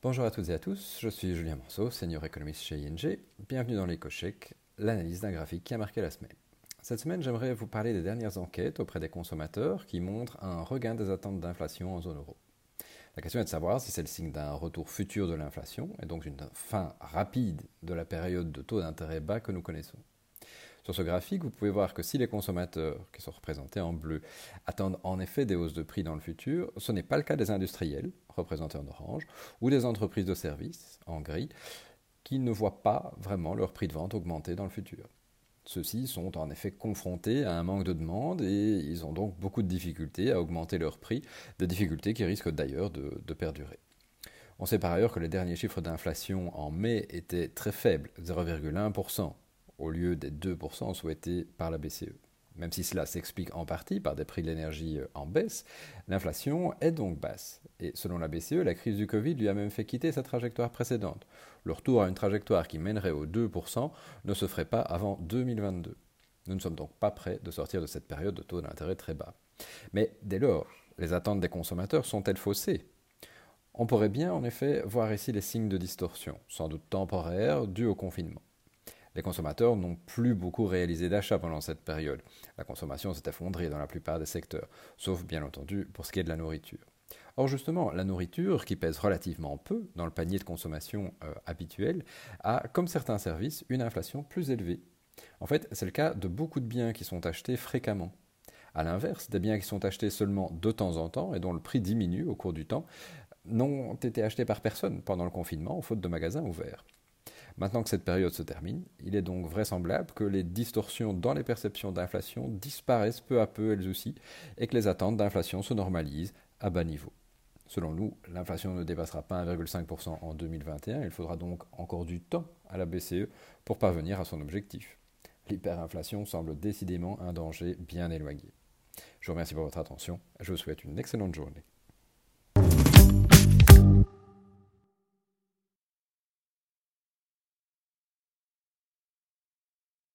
Bonjour à toutes et à tous, je suis Julien Morceau, senior économiste chez ING. Bienvenue dans l'éco-chèque, l'analyse d'un graphique qui a marqué la semaine. Cette semaine, j'aimerais vous parler des dernières enquêtes auprès des consommateurs qui montrent un regain des attentes d'inflation en zone euro. La question est de savoir si c'est le signe d'un retour futur de l'inflation et donc d'une fin rapide de la période de taux d'intérêt bas que nous connaissons. Sur ce graphique, vous pouvez voir que si les consommateurs, qui sont représentés en bleu, attendent en effet des hausses de prix dans le futur, ce n'est pas le cas des industriels, représentés en orange, ou des entreprises de services, en gris, qui ne voient pas vraiment leur prix de vente augmenter dans le futur. Ceux-ci sont en effet confrontés à un manque de demande et ils ont donc beaucoup de difficultés à augmenter leur prix, des difficultés qui risquent d'ailleurs de, de perdurer. On sait par ailleurs que les derniers chiffres d'inflation en mai étaient très faibles, 0,1%, au lieu des 2% souhaités par la BCE. Même si cela s'explique en partie par des prix de l'énergie euh, en baisse, l'inflation est donc basse. Et selon la BCE, la crise du Covid lui a même fait quitter sa trajectoire précédente. Le retour à une trajectoire qui mènerait aux 2% ne se ferait pas avant 2022. Nous ne sommes donc pas prêts de sortir de cette période de taux d'intérêt très bas. Mais dès lors, les attentes des consommateurs sont-elles faussées? On pourrait bien en effet voir ici les signes de distorsion, sans doute temporaires, dus au confinement. Les consommateurs n'ont plus beaucoup réalisé d'achats pendant cette période. La consommation s'est effondrée dans la plupart des secteurs, sauf bien entendu pour ce qui est de la nourriture. Or justement, la nourriture, qui pèse relativement peu dans le panier de consommation euh, habituel, a, comme certains services, une inflation plus élevée. En fait, c'est le cas de beaucoup de biens qui sont achetés fréquemment. A l'inverse, des biens qui sont achetés seulement de temps en temps et dont le prix diminue au cours du temps n'ont été achetés par personne pendant le confinement, faute de magasins ouverts. Maintenant que cette période se termine, il est donc vraisemblable que les distorsions dans les perceptions d'inflation disparaissent peu à peu elles aussi et que les attentes d'inflation se normalisent à bas niveau. Selon nous, l'inflation ne dépassera pas 1,5% en 2021, il faudra donc encore du temps à la BCE pour parvenir à son objectif. L'hyperinflation semble décidément un danger bien éloigné. Je vous remercie pour votre attention, je vous souhaite une excellente journée.